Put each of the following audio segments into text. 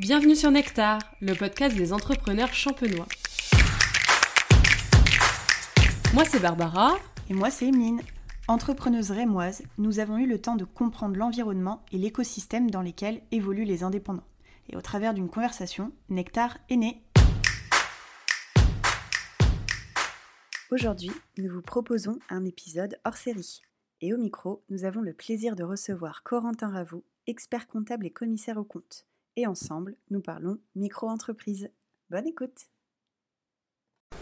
Bienvenue sur Nectar, le podcast des entrepreneurs champenois. Moi c'est Barbara. Et moi c'est Emeline. Entrepreneuse rémoise, nous avons eu le temps de comprendre l'environnement et l'écosystème dans lesquels évoluent les indépendants. Et au travers d'une conversation, Nectar est né. Aujourd'hui, nous vous proposons un épisode hors série. Et au micro, nous avons le plaisir de recevoir Corentin Ravoux, expert comptable et commissaire au compte. Et ensemble, nous parlons micro-entreprise. Bonne écoute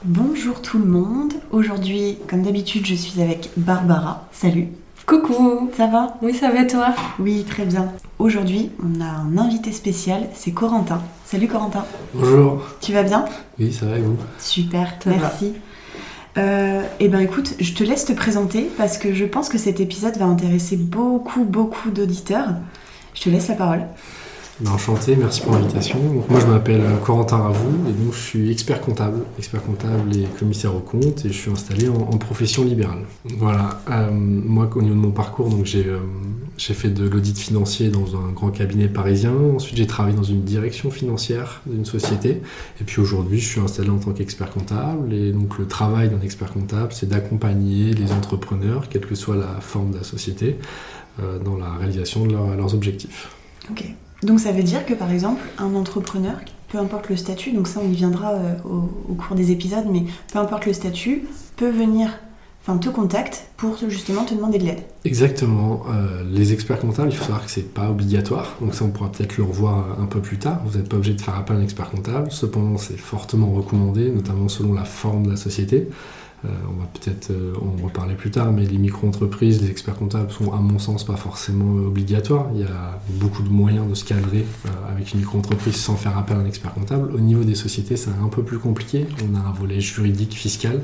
Bonjour tout le monde. Aujourd'hui, comme d'habitude, je suis avec Barbara. Salut. Coucou Ça va? Oui, ça va toi? Oui, très bien. Aujourd'hui, on a un invité spécial, c'est Corentin. Salut Corentin. Bonjour. Tu vas bien? Oui, ça va et vous? Super, merci. Euh, eh ben écoute, je te laisse te présenter parce que je pense que cet épisode va intéresser beaucoup, beaucoup d'auditeurs. Je te laisse la parole. Ben, enchanté, merci pour l'invitation. Moi je m'appelle euh, Corentin Ravoux et donc je suis expert comptable, expert comptable et commissaire au compte et je suis installé en, profession libérale. Voilà, euh, moi au niveau de mon parcours, donc j'ai euh, j'ai fait de l'audit financier dans un grand cabinet parisien. Ensuite j'ai travaillé dans une direction financière d'une société et puis aujourd'hui je suis installé en tant qu'expert comptable et donc le travail d'un expert comptable c'est d'accompagner les entrepreneurs, quelle que soit la forme de la société, dans la réalisation de leur- leurs objectifs. Ok. Donc ça veut dire que par exemple, un entrepreneur, peu importe le statut, donc ça on y viendra euh, au, cours des épisodes, mais peu importe le statut, peut venir, enfin te contacte pour justement te demander de l'aide. Exactement. Euh, les experts comptables, il faut savoir que c'est pas obligatoire. Donc ça, on pourra peut-être le revoir un peu plus tard. Vous n'êtes pas obligé de faire appel à un expert comptable. Cependant, c'est fortement recommandé, notamment selon la forme de la société. Euh, on va peut-être euh, en reparler plus tard, mais les micro-entreprises, les experts comptables sont, à mon sens, pas forcément obligatoires. Il y a beaucoup de moyens de se cadrer euh, avec une micro-entreprise sans faire appel à un expert comptable. Au niveau des sociétés, c'est un peu plus compliqué. On a un volet juridique, fiscal,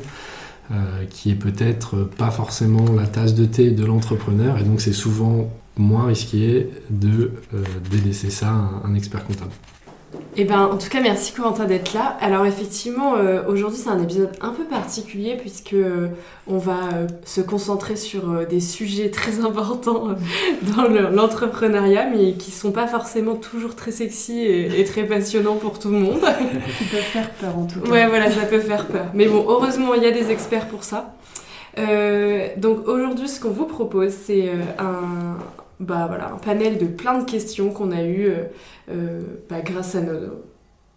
qui est peut-être pas forcément la tasse de thé de l'entrepreneur, et donc c'est souvent moins risqué de délaisser ça à un expert comptable. Eh ben, en tout cas, merci Corentin d'être là. Alors effectivement, euh, aujourd'hui c'est un épisode un peu particulier puisque euh, on va euh, se concentrer sur des sujets très importants dans le- l'entrepreneuriat, mais qui sont pas forcément toujours très sexy et, et très passionnants pour tout le monde. Qui peut faire peur en tout cas. Ouais, voilà, ça peut faire peur. Mais bon, heureusement, il y a des experts pour ça. Donc aujourd'hui, ce qu'on vous propose, c'est un, bah, voilà, un panel de plein de questions qu'on a eues euh, euh, bah, grâce à nos,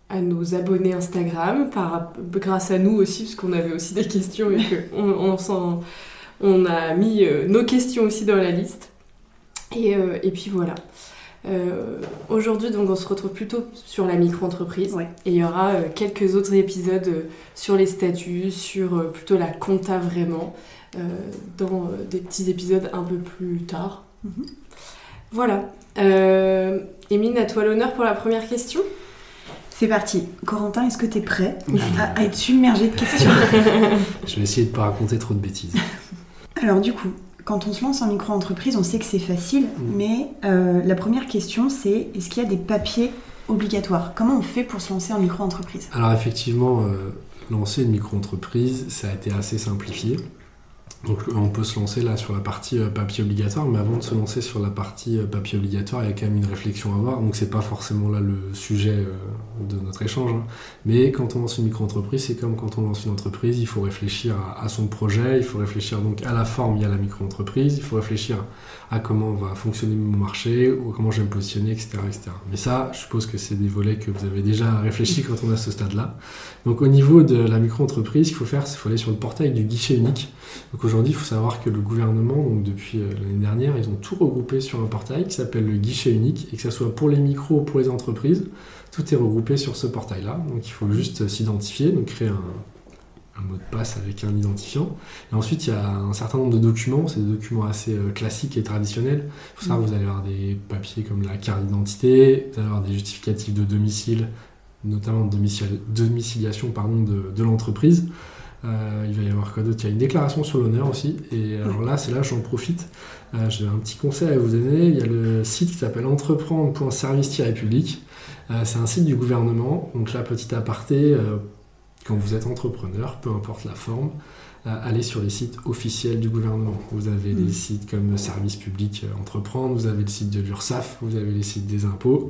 à nos abonnés Instagram, par, grâce à nous aussi, parce qu'on avait aussi des questions et qu'on on, on a mis euh, nos questions aussi dans la liste. Et, euh, et puis voilà. Aujourd'hui, donc, on se retrouve plutôt sur la micro-entreprise. Ouais. Et il y aura quelques autres épisodes sur les statuts, sur plutôt la compta vraiment, dans des petits épisodes un peu plus tard. Mhm. Voilà. Euh, Émile, à toi l'honneur pour la première question. C'est parti. Corentin, est-ce que tu es prêt à, à être submergé de questions Je vais essayer de pas raconter trop de bêtises. Alors du coup, quand on se lance en micro-entreprise, on sait que c'est facile, Mm. mais euh, la première question c'est est-ce qu'il y a des papiers obligatoires? Comment on fait pour se lancer en micro-entreprise? Alors effectivement, euh, lancer une micro-entreprise, ça a été assez simplifié. Donc on peut se lancer là sur la partie euh, papier obligatoire, mais avant de se lancer sur la partie euh, papier obligatoire, il y a quand même une réflexion à avoir. Donc c'est pas forcément là le sujet euh, de notre échange. hein. Mais quand on lance une micro-entreprise, c'est comme quand on lance une entreprise, il faut réfléchir à, son projet, il faut réfléchir donc à la forme, il y a la micro-entreprise, il faut réfléchir à comment va fonctionner mon marché, ou comment je vais me positionner, etc. Mais ça, je suppose que c'est des volets que vous avez déjà réfléchi quand on à ce stade-là. Donc au niveau de la micro-entreprise, ce qu'il faut faire, c'est faut aller sur le portail du guichet unique. Aujourd'hui, il faut savoir que le gouvernement, donc depuis euh, l'année dernière, ils ont tout regroupé sur un portail qui s'appelle le guichet unique, et que ce soit pour les micros ou pour les entreprises, tout est regroupé sur ce portail-là. Donc il faut juste euh, s'identifier, donc créer un, mot de passe avec un identifiant. Et ensuite, il y a un certain nombre de documents, c'est des documents assez euh, classiques et traditionnels. Il faut savoir vous allez avoir des papiers comme la carte d'identité, vous allez avoir des justificatifs de domicile, notamment de domiciliation pardon, de l'entreprise. Euh, il va y avoir quoi d'autre? Il y a une déclaration sur l'honneur aussi. Et alors là, c'est là j'en profite. Euh, J'ai un petit conseil à vous donner. Il y a le site qui s'appelle entreprendre.service-public. Euh, c'est un site du gouvernement. Donc là, petit aparté, quand vous êtes entrepreneur, peu importe la forme, aller sur les sites officiels du gouvernement. Vous avez des Mm. sites comme Service public euh, entreprendre, vous avez le site de l'URSSAF, vous avez les sites des impôts.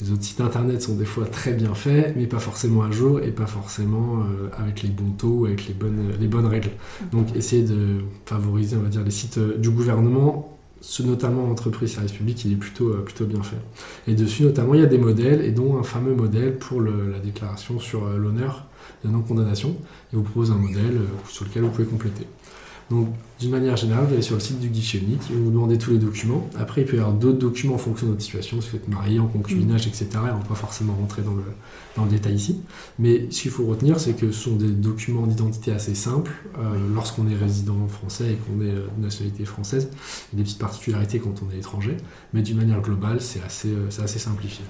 Les autres sites internet sont des fois très bien faits, mais pas forcément à jour et pas forcément euh, avec les bons taux, avec les bonnes, les bonnes règles. Donc essayez de favoriser, on va dire, les sites euh, du gouvernement, ce notamment entreprise service public, il est plutôt, euh, plutôt bien fait. Et dessus, notamment, il y a des modèles, et dont un fameux modèle pour le- la déclaration sur euh, l'honneur de non-condamnation. Il vous propose un modèle euh, sur lequel vous pouvez compléter. Donc, d'une manière générale, vous allez sur le site du guichet unique, va vous demander tous les documents. Après, il peut y avoir d'autres documents en fonction de votre situation, si vous êtes marié, en concubinage, etc. Et on ne va pas forcément rentrer dans le, dans le détail ici. Mais ce qu'il faut retenir, c'est que ce sont des documents d'identité assez simples. Euh, Lorsqu'on est résident français et qu'on est euh, de nationalité française, il y a des petites particularités quand on est étranger. Mais d'une manière globale, c'est assez, c'est assez simplifié.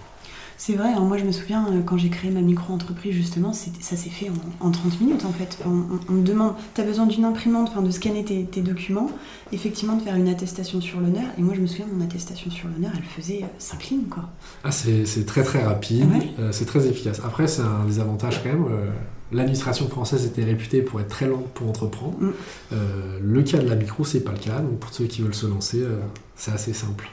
C'est vrai, hein, moi je me souviens euh, quand j'ai créé ma micro-entreprise justement, ça s'est fait en, en 30 minutes en fait. Enfin, on, on me demande, tu as besoin d'une imprimante, enfin, de scanner tes, tes documents, effectivement de faire une attestation sur l'honneur. Et moi je me souviens, mon attestation sur l'honneur, elle faisait 5 lignes quoi. Ah, c'est c'est très très rapide, Ouais. euh, c'est très efficace. Après, c'est un des avantages quand même. euh, L'administration française était réputée pour être très lente pour entreprendre. Mm. Euh, le cas de la micro, c'est pas le cas. Donc pour ceux qui veulent se lancer, euh, c'est assez simple.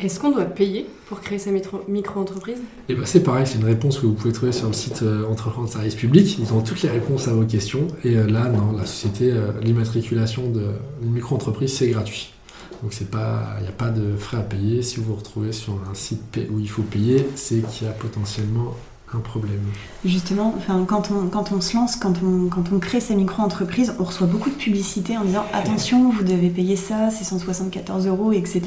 Est-ce qu'on doit payer pour créer sa micro-entreprise Et ben c'est pareil, c'est une réponse que vous pouvez trouver sur le site euh, Entreprendre service public. Ils ont toutes les réponses à vos questions. Et euh, là, non, la société, euh, l'immatriculation d'une micro-entreprise, c'est gratuit. Donc il n'y a pas de frais à payer. Si vous vous retrouvez sur un site où il faut payer, c'est qu'il y a potentiellement un problème. Justement, enfin, quand, on, quand on se lance, quand on, quand on crée sa micro-entreprise, on reçoit beaucoup de publicité en disant attention, vous devez payer ça, c'est 174 euros, etc.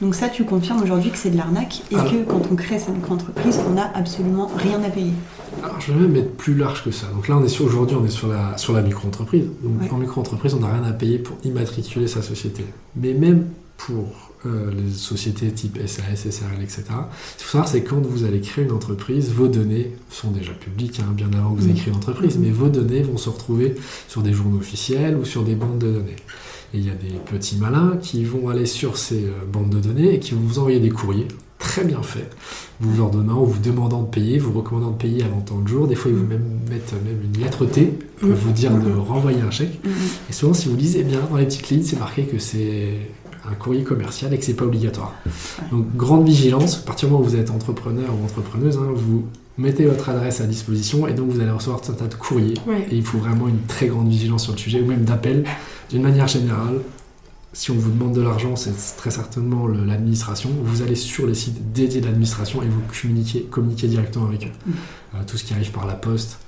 Donc ça, tu confirmes aujourd'hui que c'est de l'arnaque et Alors- que quand on crée sa micro-entreprise, on n'a absolument rien à payer. Alors, je vais même être plus large que ça. Donc là, on est sur aujourd'hui, on est sur la, sur la micro-entreprise. Donc Ouais. en micro-entreprise, on n'a rien à payer pour immatriculer sa société. Mais même pour euh, les sociétés type SAS, SRL, etc., ce qu'il faut savoir, c'est que quand vous allez créer une entreprise, vos données sont déjà publiques, hein, bien avant que vous ayez Mhm. créé une entreprise, Mhm. mais vos données vont se retrouver sur des journaux officiels ou sur des bandes de données. Et il y a des petits malins qui vont aller sur ces euh, bandes de données et qui vont vous envoyer des courriers très bien faits, vous ordonnant ou vous demandant de payer, vous recommandant de payer avant tant de jours. Des fois, ils vous même mettent même une lettre T pour vous dire de renvoyer un chèque. Et souvent, si vous lisez bien dans les petites lignes, c'est marqué que c'est un courrier commercial et que c'est pas obligatoire. Donc, grande vigilance. À partir du moment où vous êtes entrepreneur ou entrepreneuse, hein, vous mettez votre adresse à disposition et donc vous allez recevoir tout un tas de courriers. Ouais. Et il faut vraiment une très grande vigilance sur le sujet, ou même d'appel. D'une manière générale, si on vous demande de l'argent, c'est très certainement l'administration. Vous allez sur les sites dédiés de l'administration et vous communiquez, communiquez directement avec eux. Mm. Euh, tout ce qui arrive par la poste,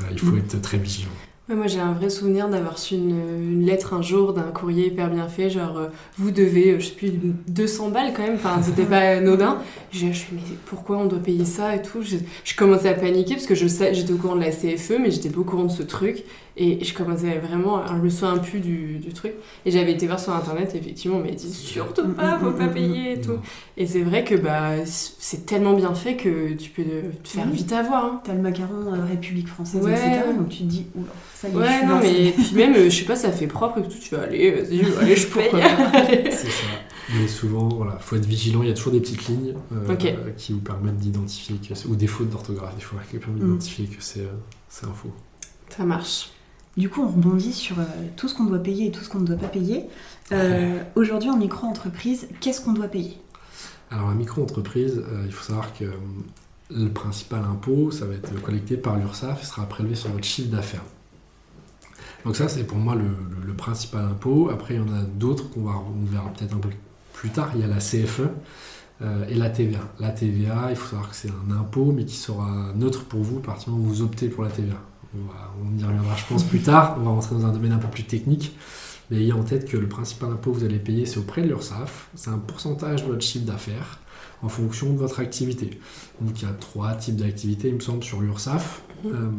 euh, il faut Mm. être très vigilant. Ouais, moi j'ai un vrai souvenir d'avoir reçu une, une lettre un jour d'un courrier hyper bien fait, genre euh, vous devez, euh, je sais plus, 200 balles quand même, enfin c'était pas anodin. Je suis mais pourquoi on doit payer ça et tout? Je, je commençais à paniquer parce que je sais, j'étais au courant de la CFE, mais j'étais pas au courant de ce truc. Et je commençais vraiment à le soin impu du, du truc. Et j'avais été voir sur internet, et effectivement, on m'a dit surtout pas, faut pas payer et tout. Et c'est vrai que bah, c'est tellement bien fait que tu peux te faire vite avoir. hein. T'as le macaron euh, République française, Ouais. etc. Donc tu te dis, oula, ça y est, je Ouais, non, mais puis même, euh, je sais pas, ça fait propre et tout. Tu vas aller, vas-y, allez, je paye. C'est ça. Mais souvent, voilà, faut être vigilant. Il y a toujours des petites lignes euh, qui vous permettent d'identifier que c'est- ou des fautes d'orthographe. Il faut que permettent Mm. d'identifier que c'est euh, c'est un faux. Ça marche. Du coup, on rebondit sur euh, tout ce qu'on doit payer et tout ce qu'on ne doit pas payer. Euh, Aujourd'hui, en micro-entreprise, qu'est-ce qu'on doit payer? Alors la micro-entreprise, euh, il faut savoir que euh, le principal impôt, ça va être collecté par l'URSSAF et sera prélevé sur votre chiffre d'affaires. Donc ça, c'est pour moi le, le- le principal impôt. Après, il y en a d'autres qu'on va, on verra peut-être un peu plus tard. Il y a la CFE euh, et la TVA. La TVA, il faut savoir que c'est un impôt, mais qui sera neutre pour vous à partir du moment où vous optez pour la TVA. On, va- on y reviendra, je pense, plus tard. On va rentrer dans un domaine un peu plus technique. Mais ayez en tête que le principal impôt que vous allez payer, c'est auprès de l'URSSAF. C'est un pourcentage de votre chiffre d'affaires en fonction de votre activité. Donc il y a trois types d'activités, il me semble, sur l'URSSAF. Mhm. Euh,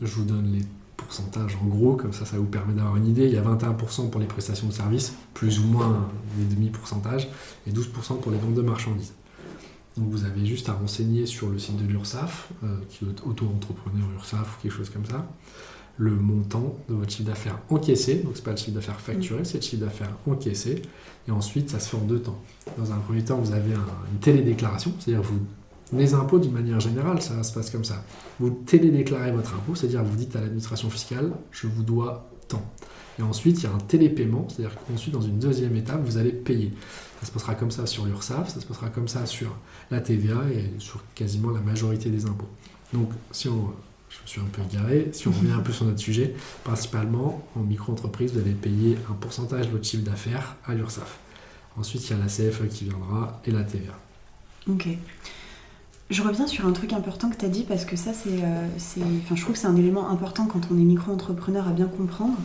je vous donne les pourcentages en gros, comme ça ça vous permet d'avoir une idée. Il y a 21% pour les prestations de services, plus ou moins des demi-pourcentages, et 12% pour les ventes de marchandises. Donc vous avez juste à renseigner sur le site de l'URSSAF, euh, qui est auto-entrepreneur URSSAF ou quelque chose comme ça, le montant de votre chiffre d'affaires encaissé. Donc c'est pas le chiffre d'affaires facturé, c'est le chiffre d'affaires encaissé. Et ensuite, ça se fait en deux temps. Dans un premier temps, vous avez un- une télédéclaration, c'est-à-dire vous Les impôts, d'une manière générale, ça se passe comme ça. Vous télédéclarez votre impôt, c'est-à-dire vous dites à l'administration fiscale, je vous dois tant. Et ensuite, il y a un télépaiement, c'est-à-dire qu'ensuite, dans une deuxième étape, vous allez payer. Ça se passera comme ça sur l'URSSAF, ça se passera comme ça sur la TVA et sur quasiment la majorité des impôts. Donc, si on, je me suis un peu égaré, si on revient un peu sur notre sujet, principalement, en micro-entreprise, vous allez payer un pourcentage de votre chiffre d'affaires à l'URSSAF. Ensuite, il y a la CFE qui viendra et la TVA. Ok. Je reviens sur un truc important que tu as dit parce que ça, c'est, euh, enfin, je trouve que c'est un élément important quand on est micro-entrepreneur à bien comprendre.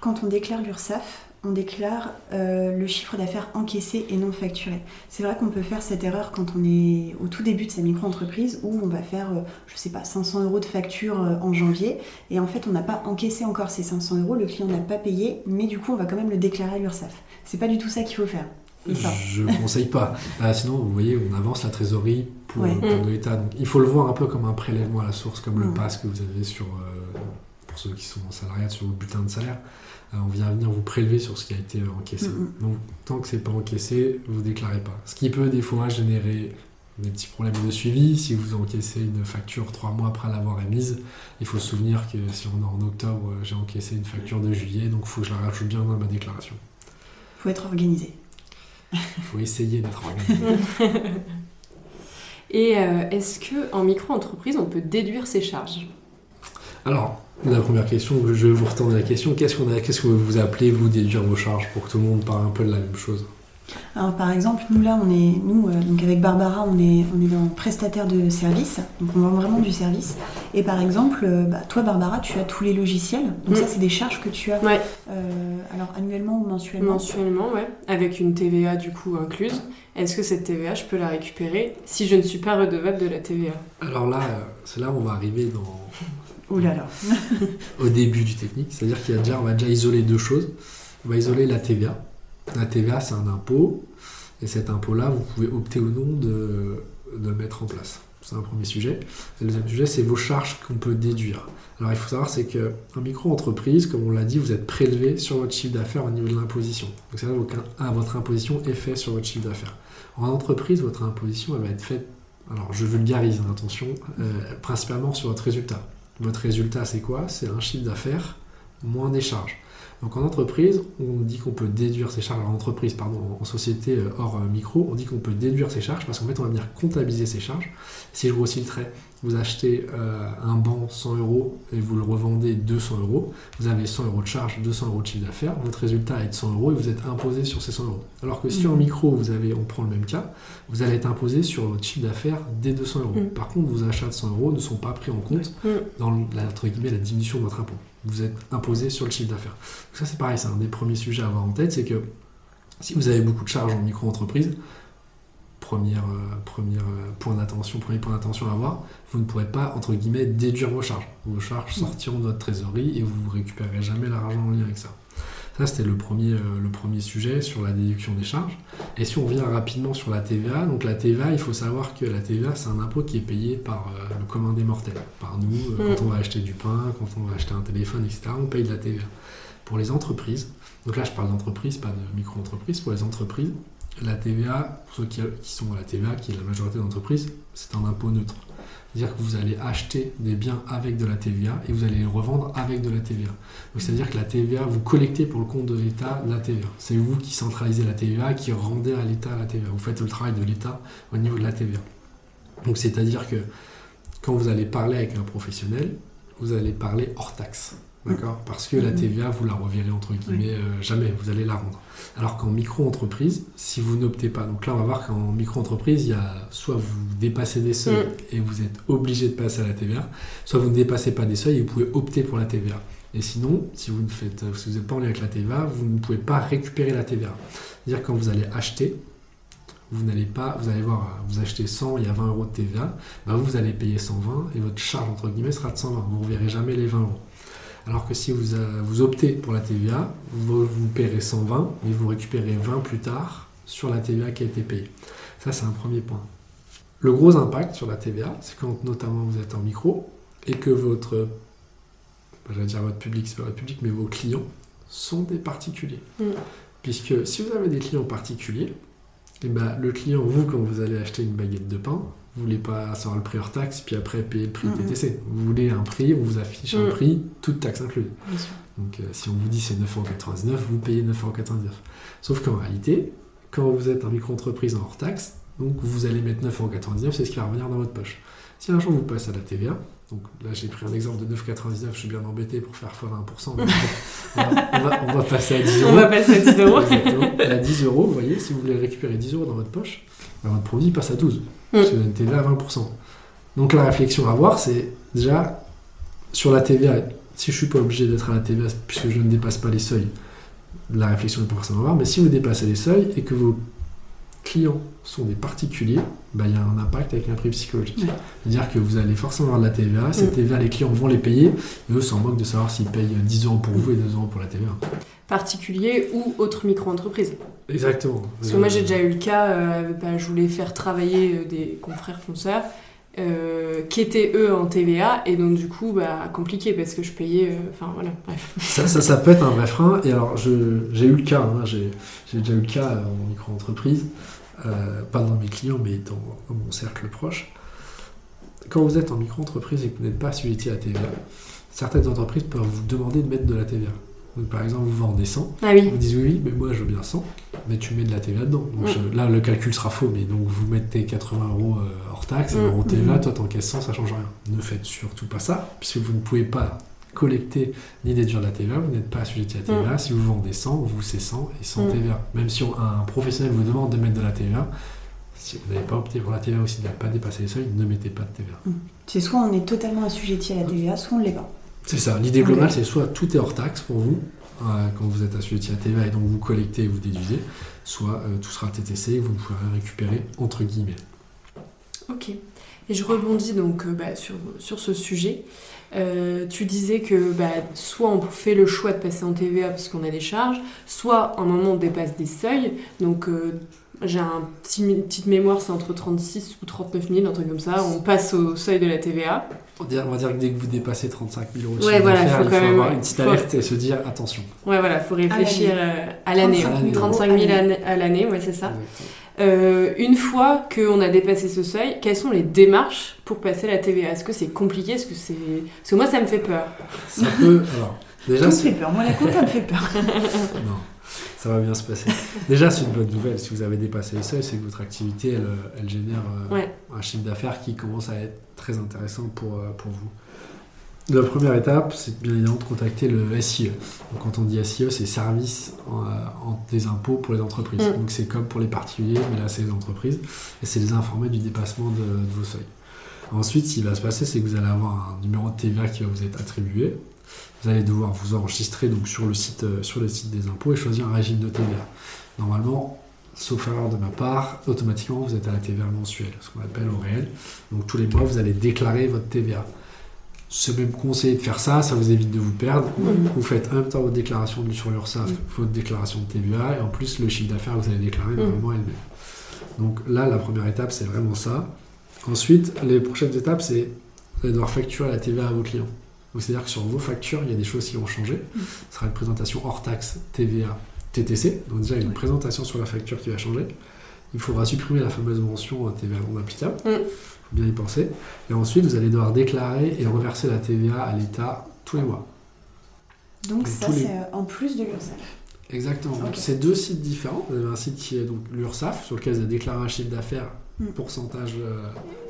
Quand on déclare l'URSSAF, on déclare euh, le chiffre d'affaires encaissé et non facturé. C'est vrai qu'on peut faire cette erreur quand on est au tout début de sa micro-entreprise où on va faire, euh, je sais pas, 500 euros de facture en janvier et en fait on n'a pas encaissé encore ces 500 euros, le client n'a pas payé, mais du coup on va quand même le déclarer à l'URSSAF. C'est pas du tout ça qu'il faut faire. Je ne conseille pas. Ah, sinon, vous voyez, on avance la trésorerie pour, l'État. Donc, il faut le voir un peu comme un prélèvement à la source, comme le pass que vous avez sur, euh, pour ceux qui sont en salariat, sur le bulletin de salaire. Euh, on vient venir vous prélever sur ce qui a été encaissé. Donc, tant que c'est pas encaissé, vous déclarez pas. Ce qui peut des fois générer des petits problèmes de suivi. Si vous encaissez une facture trois mois après l'avoir émise, il faut se souvenir que si on est en octobre, j'ai encaissé une facture de juillet, donc il faut que je la rajoute bien dans ma déclaration. Il faut être organisé. Il faut essayer d'être organisé. Et euh, est-ce qu'en micro-entreprise, on peut déduire ses charges? Alors, la première question, je vais vous retourner la question. Qu'est-ce, qu'on a, qu'est-ce que vous appelez, vous, déduire vos charges pour que tout le monde parle un peu de la même chose? Alors par exemple, nous là, on est, nous, euh, donc avec Barbara, on est, on est dans prestataire de service, donc on vend vraiment du service. Et par exemple, euh, bah, toi Barbara, tu as tous les logiciels, donc ça mm. c'est des charges que tu as. Ouais. Euh, alors annuellement ou mensuellement? Mensuellement, ouais, avec une TVA du coup incluse. Est-ce que cette TVA, je peux la récupérer si je ne suis pas redevable de la TVA Alors là, c'est là où on va arriver dans. Oh là là. au début du technique, c'est-à-dire qu'il y a déjà, on va déjà isoler deux choses. On va isoler la TVA la TVA, c'est un impôt, et cet impôt-là, vous pouvez opter ou non de, le mettre en place. C'est un premier sujet. le deuxième sujet, c'est vos charges qu'on peut déduire. Alors il faut savoir, c'est qu'en micro-entreprise, comme on l'a dit, vous êtes prélevé sur votre chiffre d'affaires au niveau de l'imposition. Donc c'est vrai que votre imposition est faite sur votre chiffre d'affaires. En entreprise, votre imposition, elle va être faite, alors je vulgarise, hein, attention, euh, principalement sur votre résultat. Votre résultat, c'est quoi? C'est un chiffre d'affaires moins des charges. Donc en entreprise, on dit qu'on peut déduire ses charges, en entreprise, pardon, en société euh, hors euh, micro, on dit qu'on peut déduire ses charges parce qu'en fait on va venir comptabiliser ses charges. Si je grossis le trait, vous achetez euh, un banc 100 euros et vous le revendez 200 euros, vous avez 100 euros de charge, 200 euros de chiffre d'affaires, votre résultat est de 100 euros et vous êtes imposé sur ces 100 euros. Alors que si en mmh. micro, vous avez, on prend le même cas, vous allez être imposé sur votre chiffre d'affaires des 200 euros. Mmh. Par contre, vos achats de 100 euros ne sont pas pris en compte mmh. dans la, la diminution de votre impôt vous êtes imposé sur le chiffre d'affaires. Ça, c'est pareil, c'est un des premiers sujets à avoir en tête, c'est que si vous avez beaucoup de charges en micro-entreprise, premier, euh, premier euh, point d'attention, premier point d'attention à avoir, vous ne pourrez pas, entre guillemets, déduire vos charges. Vos charges sortiront de votre trésorerie et vous ne récupérez jamais l'argent en lien avec ça. Ça, c'était le premier, euh, le premier sujet sur la déduction des charges. Et si on revient rapidement sur la TVA, donc la TVA, il faut savoir que la TVA, c'est un impôt qui est payé par euh, le commun des mortels, par nous, euh, mm. quand on va acheter du pain, quand on va acheter un téléphone, etc., on paye de la TVA. Pour les entreprises, donc là je parle d'entreprise, pas de micro-entreprise, pour les entreprises, la TVA, pour ceux qui, qui sont à la TVA, qui est la majorité d'entreprises, c'est un impôt neutre. C'est-à-dire que vous allez acheter des biens avec de la TVA et vous allez les revendre avec de la TVA. c'est-à-dire que la TVA, vous collectez pour le compte de l'État la TVA. C'est vous qui centralisez la TVA, qui rendez à l'État la TVA. Vous faites le travail de l'État au niveau de la TVA. Donc c'est-à-dire que quand vous allez parler avec un professionnel, vous allez parler hors taxe. D'accord? Parce que la mm-hmm. TVA, vous la reverrez entre guillemets euh, jamais, vous allez la rendre. Alors qu'en micro-entreprise, si vous n'optez pas, donc là on va voir qu'en micro-entreprise, il y a soit vous dépassez des seuils mm. et vous êtes obligé de passer à la TVA, soit vous ne dépassez pas des seuils et vous pouvez opter pour la TVA. Et sinon, si vous ne faites, si vous n'êtes pas en lien avec la TVA, vous ne pouvez pas récupérer la TVA. C'est-à-dire quand vous allez acheter, vous n'allez pas, vous allez voir, vous achetez 100, il y a 20 euros de TVA, bah vous, allez payer 120 et votre charge entre guillemets sera de 120. Vous ne reverrez jamais les 20 euros. Alors que si vous, euh, vous optez pour la TVA, vous, vous paierez 120, mais vous récupérez 20 plus tard sur la TVA qui a été payée. Ça, c'est un premier point. Le gros impact sur la TVA, c'est quand notamment vous êtes en micro et que votre, j'allais dire votre public, c'est pas votre public, mais vos clients sont des particuliers. Mm. Puisque si vous avez des clients particuliers, et eh ben, le client, vous, quand vous allez acheter une baguette de pain, Vous voulez pas savoir le prix hors taxe, puis après payer le prix Mhm. TTC. Vous voulez un prix, on vous affiche un Mhm. prix, toute taxe incluse. Donc euh, si on vous dit c'est 9,99€, vous payez 9,99€. Sauf qu'en réalité, quand vous êtes en micro-entreprise en hors taxe, donc vous allez mettre 9,99€, c'est ce qui va revenir dans votre poche. Si un jour vous passez à la TVA, donc là j'ai pris un exemple de 9,99€, je suis bien embêté pour faire x20%, mais on, va, on, va, on va passer à 10 euros. On va passer à 10 euros. À 10 euros, vous voyez, si vous voulez récupérer 10 euros dans votre poche, ben, votre produit passe à 12. Parce que vous avez une TVA à 20%. Donc la réflexion à avoir, c'est déjà sur la TVA, si je suis pas obligé d'être à la TVA puisque je ne dépasse pas les seuils, la réflexion n'est pas forcément à avoir, mais si vous dépassez les seuils et que vos clients sont des particuliers, ben, il y a un impact avec un prix psychologique. Ouais. C'est-à-dire que vous allez forcément avoir de la TVA, cette Mm. TVA, les clients vont les payer, et eux s'en moquent de savoir s'ils payent 10 euros pour vous et 2 euros pour la TVA. Particulier ou autre micro-entreprise. Exactement. Parce que moi j'ai déjà eu le cas, euh, bah, je voulais faire travailler euh, des confrères fonceurs euh, qui étaient eux en TVA et donc du coup bah, compliqué parce que je payais, euh, enfin voilà, bref. Ça, ça, ça peut être un vrai frein. Et alors, j'ai eu le cas, hein, j'ai déjà eu le cas en micro-entreprise, euh, pas dans mes clients, mais dans, dans mon cercle proche. Quand vous êtes en micro-entreprise et que vous n'êtes pas assujetti à la TVA, certaines entreprises peuvent vous demander de mettre de la TVA. Donc, par exemple, vous vendez 100, Ah oui, vous dites oui, mais moi je veux bien 100, mais tu mets de la TVA dedans. Donc, Mm. je- là, le calcul sera faux, mais donc vous mettez 80 euros euh, hors taxe, et Mm. euros TVA, toi t'encaisses 100, ça change rien. Ne faites surtout pas ça, puisque vous ne pouvez pas collecter ni déduire de la TVA, vous n'êtes pas assujetti à la TVA. Si vous vendez 100, vous c'est 100 et sans Mm. TVA. Même si on- un professionnel vous demande de mettre de la TVA, si vous n'avez pas opté pour la TVA aussi, de ne pas dépasser les seuils, ne mettez pas de TVA. C'est soit on est totalement assujetti à la TVA, soit on ne l'est pas. C'est ça. L'idée globale, c'est soit tout est hors taxe pour vous, euh, quand vous êtes assujetti à TVA et donc vous collectez et vous déduisez, soit euh, tout sera TTC et vous ne pourrez rien récupérer, entre guillemets. ok. Et je rebondis donc euh, bah, sur, sur ce sujet. Euh, tu disais que bah, soit on fait le choix de passer en TVA parce qu'on a des charges, soit à un moment on dépasse des seuils. Donc euh, j'ai un petit, une petite mémoire, c'est entre 36 ou 39 000, un truc comme ça. On passe au seuil de la TVA. On, va dire que dès que vous dépassez 35 000 euros de Ouais, voilà, faut il quand faut même- avoir une petite faut- alerte et se dire attention. Ouais, voilà, faut réfléchir euh, à l'année. 35 ouais. 000 35 000 à l'année- à l'année, ouais, c'est ça. Exactement. Euh, une fois qu'on a dépassé ce seuil, quelles sont les démarches pour passer la TVA? Est-ce que c'est compliqué? Est-ce que c'est... Parce que moi, ça me fait peur. Ça peut. Alors, déjà, Tout me fait peur. Moi, la compta me fait peur. Non, ça va bien se passer. Déjà, c'est une bonne nouvelle. Si vous avez dépassé les seuils, c'est que votre activité, elle, euh, elle génère euh, Ouais. un chiffre d'affaires qui commence à être très intéressant pour, euh, pour vous. La première étape, c'est bien évidemment de contacter le SIE. Donc, quand on dit SIE, c'est service en, euh, en- des impôts pour les entreprises. Mm. Donc c'est comme pour les particuliers, mais là c'est les entreprises. Et c'est les informer du dépassement de, de vos seuils. Ensuite, ce qui va se passer, c'est que vous allez avoir un numéro de TVA qui va vous être attribué. Vous allez devoir vous enregistrer donc, sur, le site, euh, sur le site des impôts et choisir un régime de TVA. Normalement, sauf erreur de ma part, automatiquement vous êtes à la TVA mensuelle, ce qu'on appelle au réel. Donc tous les mois, vous allez déclarer votre TVA. C'est même conseillé de faire ça, ça vous évite de vous perdre. Vous faites en même temps votre déclaration de- sur l'URSSAF, Mhm. votre déclaration de TVA, et en plus le chiffre d'affaires que vous allez déclarer normalement est le même. Donc là, la première étape, c'est vraiment ça. Ensuite, les prochaines étapes, c'est vous allez devoir facturer la TVA à vos clients. Donc c'est-à-dire que sur vos factures, il y a des choses qui vont changer. Ce sera une présentation hors taxe TVA TTC. Donc déjà, il y a une présentation sur la facture qui va changer. Il faudra supprimer la fameuse mention euh, TVA non applicable. Bien y penser. Et ensuite, vous allez devoir déclarer et reverser la TVA à l'État tous les mois. Donc, Donc, ça, les- c'est euh, en plus de l'URSSAF. Exactement. Donc c'est deux sites différents. Vous avez un site qui est donc l'URSSAF, sur lequel vous avez déclaré un chiffre d'affaires, Mm. pourcentage. euh,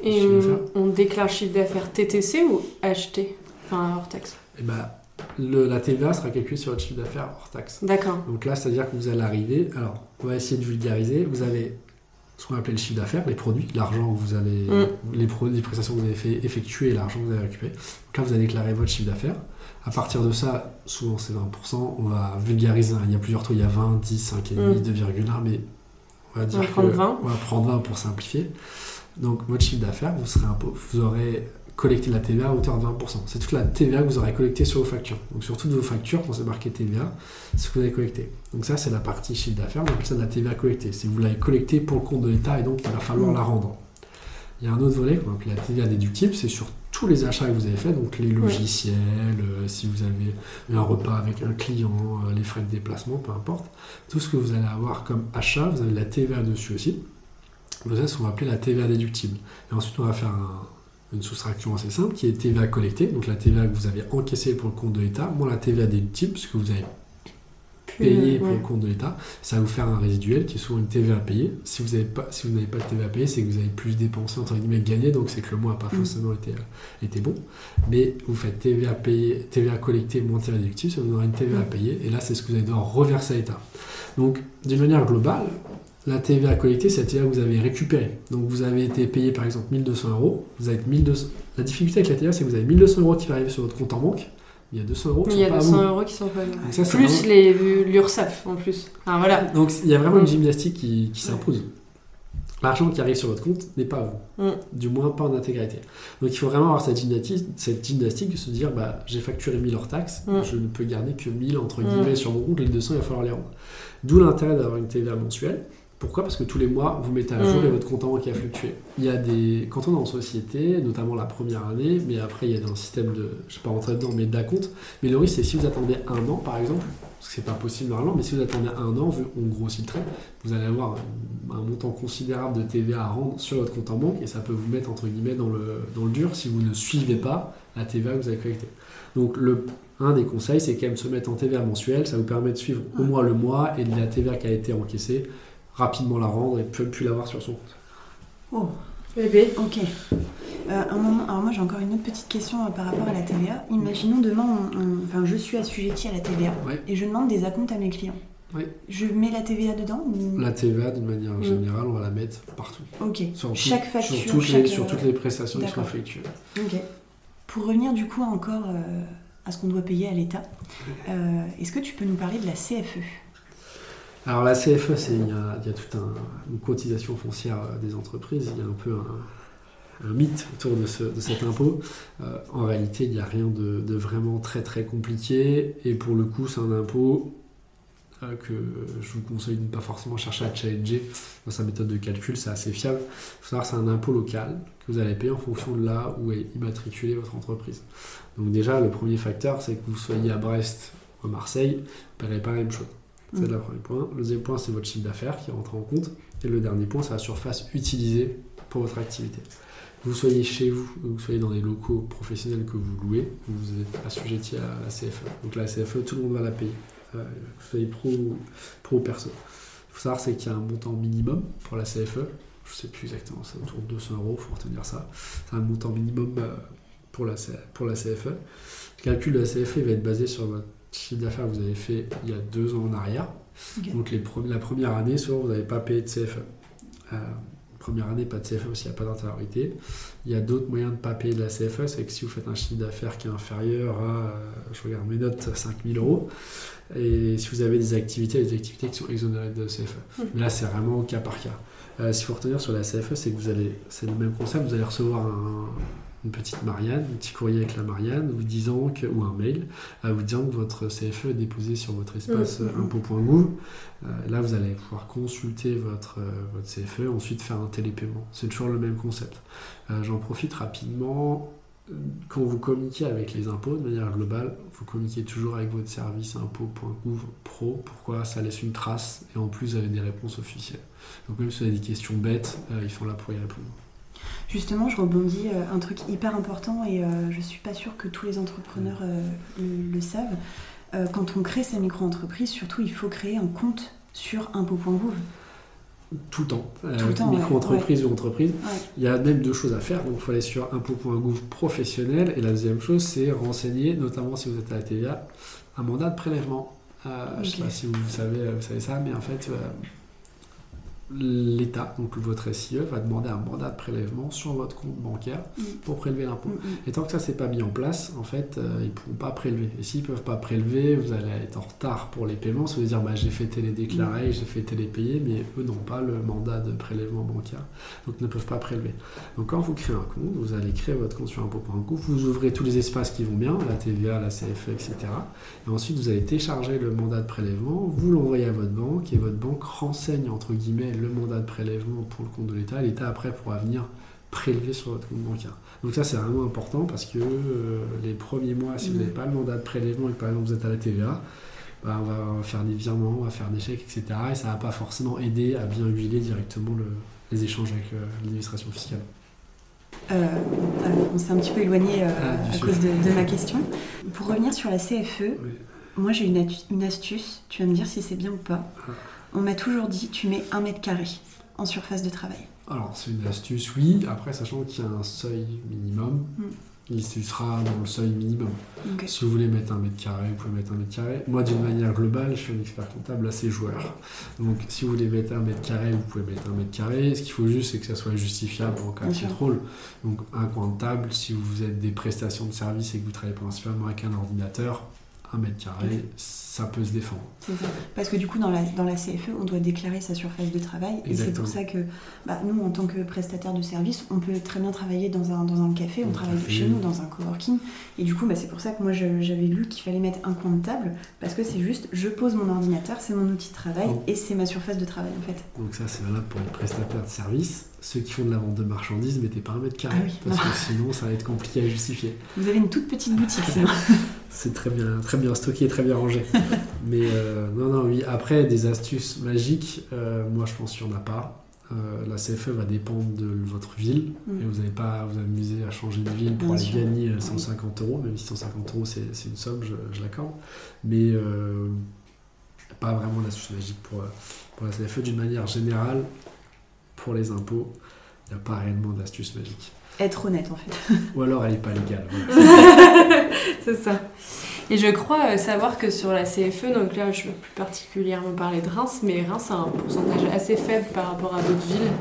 Et Chiffre on, déclare chiffre d'affaires TTC ou acheté Enfin, hors taxe? et ben, le- la TVA sera calculée sur votre chiffre d'affaires hors taxe. D'accord. Donc là, c'est-à-dire que vous allez arriver. Alors, on va essayer de vulgariser. Vous avez ce qu'on appelle le chiffre d'affaires, les produits, l'argent que vous avez, Mm. les, pro- les prestations que vous avez fait effectuer et l'argent que vous avez récupéré. Donc là, vous allez déclarer votre chiffre d'affaires. À partir de ça, souvent c'est 20%. On va vulgariser. hein. Il y a plusieurs taux. Il y a 20, 10, 5,5, Mm. 2,1, mais on va dire va prendre que- 20. On va prendre 20 pour simplifier. Donc votre chiffre d'affaires, vous serez impo- vous aurez collecté de la TVA à hauteur de 20%. C'est toute la TVA que vous aurez collectée sur vos factures. Donc sur toutes vos factures, quand c'est marqué TVA, c'est ce que vous avez collecté. Donc ça, c'est la partie chiffre d'affaires, on appelle ça de la TVA collectée. C'est que vous l'avez collectée pour le compte de l'État et donc il va falloir la rendre. Il y a un autre volet qu'on appelle la TVA déductible, c'est sur tous les achats que vous avez faits, donc les logiciels, euh, si vous avez eu un repas avec un client, euh, les frais de déplacement, peu importe. Tout ce que vous allez avoir comme achat, vous avez de la TVA dessus aussi. Donc ça, c'est ce qu'on va appeler la TVA déductible. Et ensuite, on va faire une soustraction assez simple qui est TVA collectée, donc la TVA que vous avez encaissée pour le compte de l'État, moins la TVA déductible, ce que vous avez payé pour le compte de l'État, ça va vous faire un résiduel qui est souvent une TVA à payer. Si vous n'avez pas, si vous n'avez pas de TVA à payer, c'est que vous avez plus dépensé entre guillemets gagné, donc c'est que le mois n'a pas mm. forcément été, euh, été, bon. Mais vous faites TVA payée, TVA collectée moins TVA déductible, ça vous aura une TVA à mm. payer, et là c'est ce que vous allez devoir reverser à l'État. Donc d'une manière globale, la TVA collectée, c'est la TVA que vous avez récupérée. Donc vous avez été payé par exemple 1200 euros. Vous avez 1200... La difficulté avec la TVA, c'est que vous avez 1200 euros qui vont arriver sur votre compte en banque. Il y a 200 euros qui il y a 200 euros qui sont pas Plus les l'URSSAF en plus. voilà. Donc il y a vraiment une mm. gymnastique qui, s'impose. L'argent qui arrive sur votre compte n'est pas à vous. Mm. Du moins pas en intégralité. Donc il faut vraiment avoir cette gymnastique, cette gymnastique de se dire bah, j'ai facturé 1000 hors taxes, mm. je ne peux garder que 1000 entre guillemets sur mon compte, les 200 il va falloir les rendre. D'où l'intérêt d'avoir une TVA mensuelle pourquoi? Parce que tous les mois, vous mettez à jour mm. et votre compte en banque a fluctué. Il y a des... Quand on est en société, notamment la première année, mais après il y a un système de, je ne vais pas rentrer dedans, mais d'acompte. Mais le risque, c'est si vous attendez un an, par exemple, parce que c'est pas possible normalement, mais si vous attendez un an, on grossit le trait, vous allez avoir un montant considérable de TVA à rendre sur votre compte en banque et ça peut vous mettre entre guillemets dans le, dans le dur si vous ne suivez pas la TVA que vous avez collectée. Donc le, un des conseils, c'est quand même se mettre en TVA mensuel, ça vous permet de suivre au moins le mois et de la TVA qui a été encaissée rapidement la rendre et plus, plus l'avoir sur son compte. Oh, bébé. Ok. Euh, un moment, alors moi j'ai encore une autre petite question euh, par rapport à la TVA. Imaginons demain, enfin, je suis assujetti à la TVA et je demande des acomptes à mes clients. Oui. Je mets la TVA dedans La TVA, d'une manière mm. générale, on va la mettre partout. Ok. Sur chaque facture. Sur toutes, les, sur toutes les prestations qui sont effectuées. Ok. Pour revenir du coup encore euh, à ce qu'on doit payer à l'État, est-ce que tu peux nous parler de la CFE alors la CFE, c'est il y a, toute une cotisation foncière euh, des entreprises. Il y a un peu un, mythe autour de, cet impôt. Euh, en réalité, il n'y a rien de, vraiment très très compliqué. Et pour le coup, c'est un impôt euh, que je vous conseille de ne pas forcément chercher à challenger dans sa méthode de calcul. C'est assez fiable. Il faut savoir c'est un impôt local que vous allez payer en fonction de là où est immatriculée votre entreprise. Donc déjà, le premier facteur, c'est que vous soyez à Brest ou à Marseille, vous ne pas la même chose. C'est le premier point. Le deuxième point, c'est votre chiffre d'affaires qui rentre en compte. Et le dernier point, c'est la surface utilisée pour votre activité. Que vous soyez chez vous, ou que vous soyez dans les locaux professionnels que vous louez, vous êtes assujetti à la CFE. Donc la CFE, tout le monde va la payer. Euh, que vous soyez pro, pro ou perso. Il faut savoir c'est qu'il y a un montant minimum pour la CFE. Je ne sais plus exactement, c'est autour de 200 euros, il faut retenir ça. C'est un montant minimum euh, pour la CFE. Le calcul de la CFE va être basé sur votre chiffre d'affaires que vous avez fait il y a deux ans en arrière. Donc les la première année, souvent, vous n'avez pas payé de CFE. Euh, première année, pas de CFE parce qu'il n'y a pas d'intériorité. Il y a d'autres moyens de ne pas payer de la CFE, c'est que si vous faites un chiffre d'affaires qui est inférieur à, je regarde mes notes, 5000 euros, et si vous avez des activités, des activités qui sont exonérées de CFE. Hmm. Mais là, c'est vraiment cas par cas. Euh, ce qu'il faut retenir sur la CFE, c'est que vous allez, c'est le même concept, vous allez recevoir un, une petite Marianne, un petit courrier avec la Marianne, vous disant que, ou un mail, euh, vous disant que votre CFE est déposé sur votre espace mmh. impôt.gouv. Là, vous allez pouvoir consulter votre, votre CFE, ensuite faire un télépaiement. C'est toujours le même concept. J'en profite rapidement. Quand vous communiquez avec les impôts, de manière globale, vous communiquez toujours avec votre service impôt.gouv pro. Pourquoi? Ça laisse une trace et en plus, vous avez des réponses officielles. Donc, même si vous avez des questions bêtes, ils sont là pour y répondre. Justement, je rebondis euh, un truc hyper important et euh, je ne suis pas sûre que tous les entrepreneurs euh, le, savent. quand on crée sa micro-entreprise, surtout, il faut créer un compte sur impôt.gouv. Tout le temps. micro-entreprise ou entreprise. Il y a même deux choses à faire. Donc, il faut aller sur impôt.gouv professionnel. Et la deuxième chose, c'est renseigner, notamment si vous êtes à la TVA, un mandat de prélèvement. Je ne sais pas si vous savez, vous savez ça, mais en fait, l'État, donc votre SIE, va demander un mandat de prélèvement sur votre compte bancaire mm. pour prélever l'impôt. Mm, mm. Et tant que ça s'est pas mis en place, en fait, euh, ils ne pourront pas prélever. Et s'ils ne peuvent pas prélever, vous allez être en retard pour les paiements. Ça veut dire, bah, j'ai fait télédéclarer, j'ai fait télépayer, mais eux n'ont pas le mandat de prélèvement bancaire, donc ne peuvent pas prélever. Donc quand vous créez un compte, vous allez créer votre compte sur impôt.gouv, vous ouvrez tous les espaces qui vont bien, la TVA, la CFE, etc. Et ensuite, vous allez télécharger le mandat de prélèvement, vous l'envoyez à votre banque, et votre banque renseigne, entre guillemets, le mandat de prélèvement pour le compte de l'État. L'État, après, pourra venir prélever sur votre compte bancaire. Donc ça, c'est vraiment important parce que euh, les premiers mois, si vous n'avez pas le mandat de prélèvement et que par exemple vous êtes à la TVA, bah, on va faire des virements, on va faire des chèques, etc. Et ça ne va pas forcément aider à bien huiler directement les échanges avec l'administration fiscale. on s'est un petit peu éloigné ah, à cause de, ma question. Pour revenir sur la CFE, moi j'ai une, une, astuce, tu vas me dire si c'est bien ou pas. Ah. On m'a toujours dit tu mets un mètre carré en surface de travail. Alors c'est une astuce, oui. Après, sachant qu'il y a un seuil minimum. Mm il sera dans le seuil minimum. Si vous voulez mettre un mètre carré, vous pouvez mettre un mètre carré. Moi, d'une manière globale, je suis un expert comptable assez joueur. Donc, si vous voulez mettre un mètre carré, vous pouvez mettre un mètre carré. Ce qu'il faut juste, c'est que ça soit justifiable en cas de contrôle. Donc, un coin de table, si vous êtes des prestations de service et que vous travaillez principalement avec un ordinateur, un mètre carré, ça peut se défendre. Parce que du coup, dans la, dans la CFE, on doit déclarer sa surface de travail. Et c'est pour ça que bah, nous, en tant que prestataire de service, on peut très bien travailler dans un, dans un café, on travaille chez nous, dans un coworking. Et du coup, bah, c'est pour ça que moi, j'avais lu qu'il fallait mettre un coin de table, parce que c'est juste, je pose mon ordinateur, c'est mon outil de travail, et c'est ma surface de travail, en fait. Donc ça, c'est valable pour les prestataires de service. Ceux qui font de la vente de marchandises, mettez pas un mètre carré, ah parce que sinon, ça va être compliqué à justifier. Vous avez une toute petite boutique, sinon. c'est très bien, très bien stocké, très bien rangé. Mais euh, non, non, oui. Après, des astuces magiques, euh, moi je pense qu'il n'y en a pas. Euh, la CFE va dépendre de votre ville mm. et vous n'allez pas vous amuser à changer de ville pour aller gagner 150 euros, même si 150 euros c'est une somme, je, l'accorde. Mais pas vraiment d'astuce magique pour, pour la CFE. D'une manière générale, pour les impôts, il n'y a pas réellement d'astuce magique. Être honnête en fait. Ou alors elle n'est pas légale. c'est ça. Et je crois euh, savoir que sur la CFE, donc là je veux plus particulièrement parler de Reims, mais Reims a un pourcentage assez faible par rapport à d'autres villes.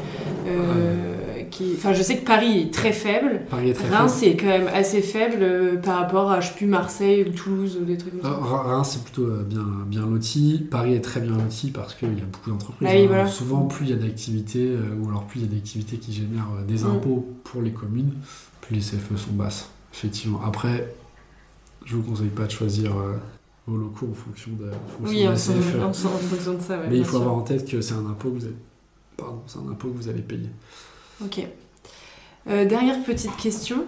Euh, qui... Enfin, je sais que Paris est très faible. Paris est très Reims est quand même assez faible euh, par rapport à, je sais plus, Marseille ou Toulouse ou des trucs comme ça. Reims c'est plutôt bien, bien loti. Paris est très bien loti parce qu'il y a beaucoup d'entreprises. Ah hein. Souvent, plus il y a d'activités, ou alors plus il y a d'activités qui génèrent des mm. impôts pour les communes, plus les CFE sont basses. Effectivement. Après, je vous conseille pas de choisir euh, vos locaux en fonction de, oui, en, fonction de ça. Mais il faut avoir en tête que c'est un impôt que vous pardon, c'est un impôt que vous allez payer. Ok. Euh, dernière petite question.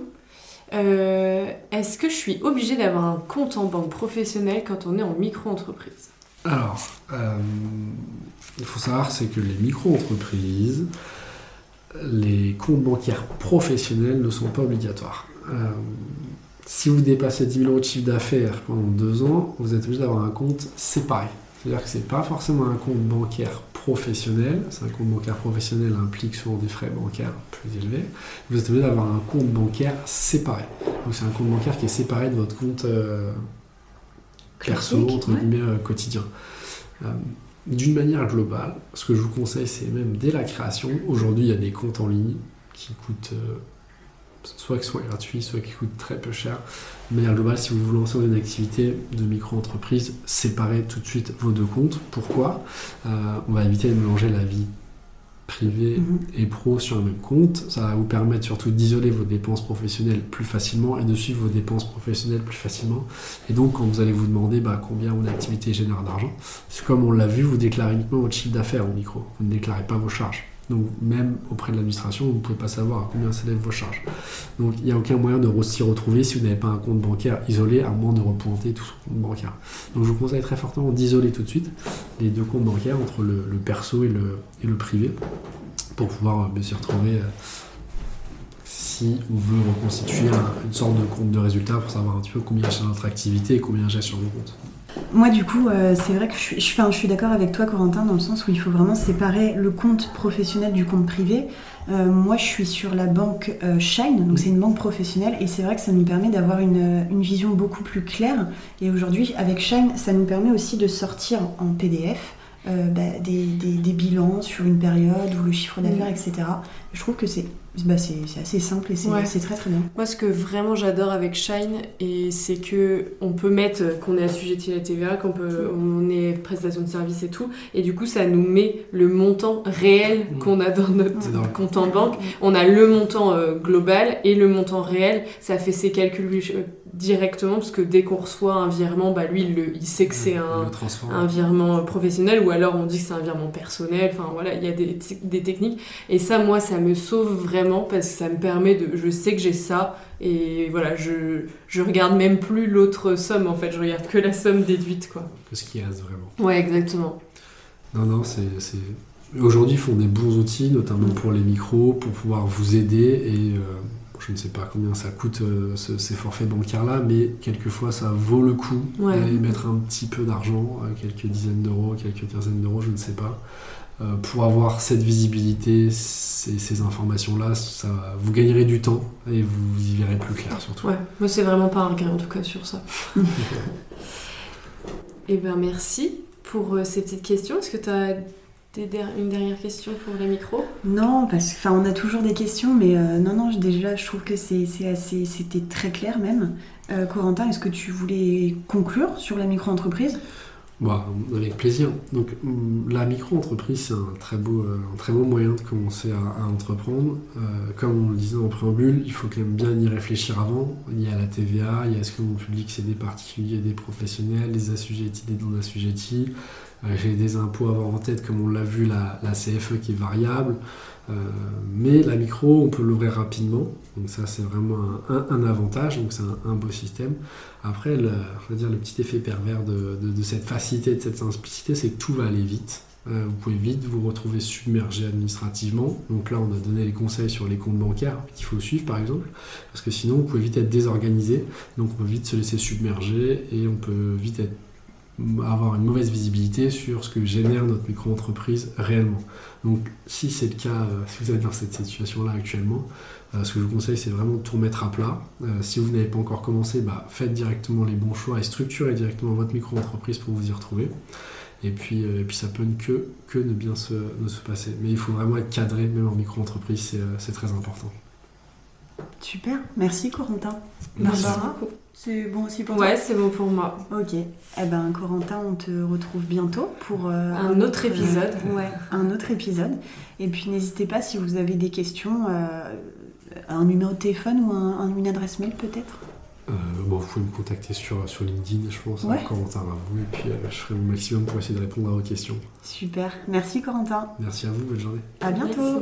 Euh, est-ce que je suis obligée d'avoir un compte en banque professionnelle quand on est en micro-entreprise? Alors, il faut savoir c'est que les micro-entreprises, les comptes bancaires professionnels ne sont pas obligatoires si vous dépassez 10 000 euros de chiffre d'affaires pendant deux ans, vous êtes obligé d'avoir un compte séparé. C'est-à-dire que ce n'est pas forcément un compte bancaire professionnel. C'est un compte bancaire professionnel implique souvent des frais bancaires plus élevés. Vous êtes obligé d'avoir un compte bancaire séparé. Donc c'est un compte bancaire qui est séparé de votre compte euh, perso, entre guillemets, euh, quotidien. Euh, d'une manière globale, ce que je vous conseille, c'est même dès la création. Aujourd'hui, il y a des comptes en ligne qui coûtent soit qui soit gratuit, soit qui coûte très peu cher. Mais à global, si vous vous lancez dans une activité de micro-entreprise, séparez tout de suite vos deux comptes. Pourquoi? Euh, On va éviter de mélanger la vie privée mhm. et pro sur un même compte. Ça va vous permettre surtout d'isoler vos dépenses professionnelles plus facilement et de suivre vos dépenses professionnelles plus facilement. Et donc, quand vous allez vous demander bah, combien mon activité génère d'argent, c'est comme on l'a vu, vous déclarez uniquement votre chiffre d'affaires au micro. Vous ne déclarez pas vos charges. Donc même auprès de l'administration, vous ne pouvez pas savoir à combien s'élèvent vos charges. Donc il n'y a aucun moyen de s'y retrouver si vous n'avez pas un compte bancaire isolé, à moins de repointer tout son compte bancaire. Donc je vous conseille très fortement d'isoler tout de suite les deux comptes bancaires entre le, perso et le, privé pour pouvoir euh, s'y retrouver euh, si on veut reconstituer une sorte de compte de résultat pour savoir un petit peu combien j'ai notre activité et combien j'ai sur mon compte. Moi, du coup, euh, c'est vrai que je suis, suis d'accord avec toi, Corentin, dans le sens où il faut vraiment séparer le compte professionnel du compte privé. Euh, moi, je suis sur la banque euh, Shine, donc c'est une banque professionnelle, et c'est vrai que ça nous permet d'avoir une, une, vision beaucoup plus claire. Et aujourd'hui, avec Shine, ça nous permet aussi de sortir en PDF bah, des, des, des, bilans sur une période ou le chiffre d'affaires, etc. Je trouve que c'est bah c'est assez simple et c'est très très bien. Moi, ce que vraiment j'adore avec Shine, et c'est que on peut mettre qu'on est assujetti à la TVA, qu'on peut, on est prestation de service et tout, et du coup, ça nous met le montant réel mmh. qu'on a dans notre compte en banque. On a le montant euh, global et le montant réel. Ça fait ses calculs directement parce que dès qu'on reçoit un virement, bah lui il, sait que c'est un, un, virement professionnel ou alors on dit que c'est un virement personnel. Enfin voilà, il y a des, des, techniques et ça moi ça me sauve vraiment parce que ça me permet de, je sais que j'ai ça et voilà je, je regarde même plus l'autre somme en fait, je regarde que la somme déduite quoi. Que ce qui reste vraiment. Ouais exactement. Non non c'est aujourd'hui font des bons outils, notamment pour les micros, pour pouvoir vous aider et je ne sais pas combien ça coûte ces forfaits bancaires-là, mais quelquefois ça vaut le coup d'aller mettre un petit peu d'argent, quelques dizaines d'euros, quelques quinzaines d'euros, je ne sais pas, euh, pour avoir cette visibilité, ces, ces informations-là, ça, vous gagnerez du temps et vous y verrez plus clair surtout. Ouais, moi c'est vraiment pas un regret en tout cas sur ça. et eh ben merci pour euh, ces petites questions. Est-ce que tu as une dernière question pour les micros Non, parce que on a toujours des questions, mais euh, non, non, déjà je trouve que c'est assez, c'était très clair même. Corentin, est-ce que tu voulais conclure sur la micro-entreprise? Bah, avec plaisir. Donc la micro-entreprise, c'est un très beau, euh, un très beau moyen de commencer à, entreprendre. Euh, comme on le disait en préambule, il faut quand même bien y réfléchir avant. Il y a la TVA, il y a est-ce que mon public c'est des particuliers, des professionnels, des assujettis, des non-assujettis. Euh, j'ai des impôts à avoir en tête, comme on l'a vu, la, CFE qui est variable. mais la micro, on peut l'ouvrir rapidement. Donc ça, c'est vraiment un, avantage. Donc c'est un, beau système. Après, le, dire, le petit effet pervers de, cette facilité, de cette simplicité, c'est que tout va aller vite. Euh, vous pouvez vite vous retrouver submergé administrativement. Donc là, on a donné les conseils sur les comptes bancaires qu'il faut suivre, par exemple, parce que sinon, vous pouvez vite être désorganisé. Donc on peut vite se laisser submerger et on peut vite avoir une mauvaise visibilité sur ce que génère notre micro-entreprise réellement. Donc si c'est le cas, euh, si vous êtes dans cette situation-là actuellement, euh, ce que je vous conseille, c'est vraiment de tout remettre à plat. Euh, si vous n'avez pas encore commencé, bah, faites directement les bons choix et structurez directement votre micro-entreprise pour vous y retrouver. Et puis, ça peut ne que, ne bien se passer. Mais il faut vraiment être cadré, même en micro-entreprise, c'est très important. Super, merci Corentin. Merci beaucoup. C'est bon aussi pour toi Ouais, c'est bon pour moi. Ok. Eh ben, Corentin, on te retrouve bientôt pour un, autre épisode. ouais, un autre épisode. Et puis n'hésitez pas si vous avez des questions un numéro de téléphone ou un, une adresse mail peut-être euh, bon, vous pouvez me contacter sur, sur LinkedIn, je pense, ouais. Corentin vous et puis euh, je ferai mon maximum pour essayer de répondre à vos questions. Super, merci Corentin. Merci à vous, bonne journée. À bientôt.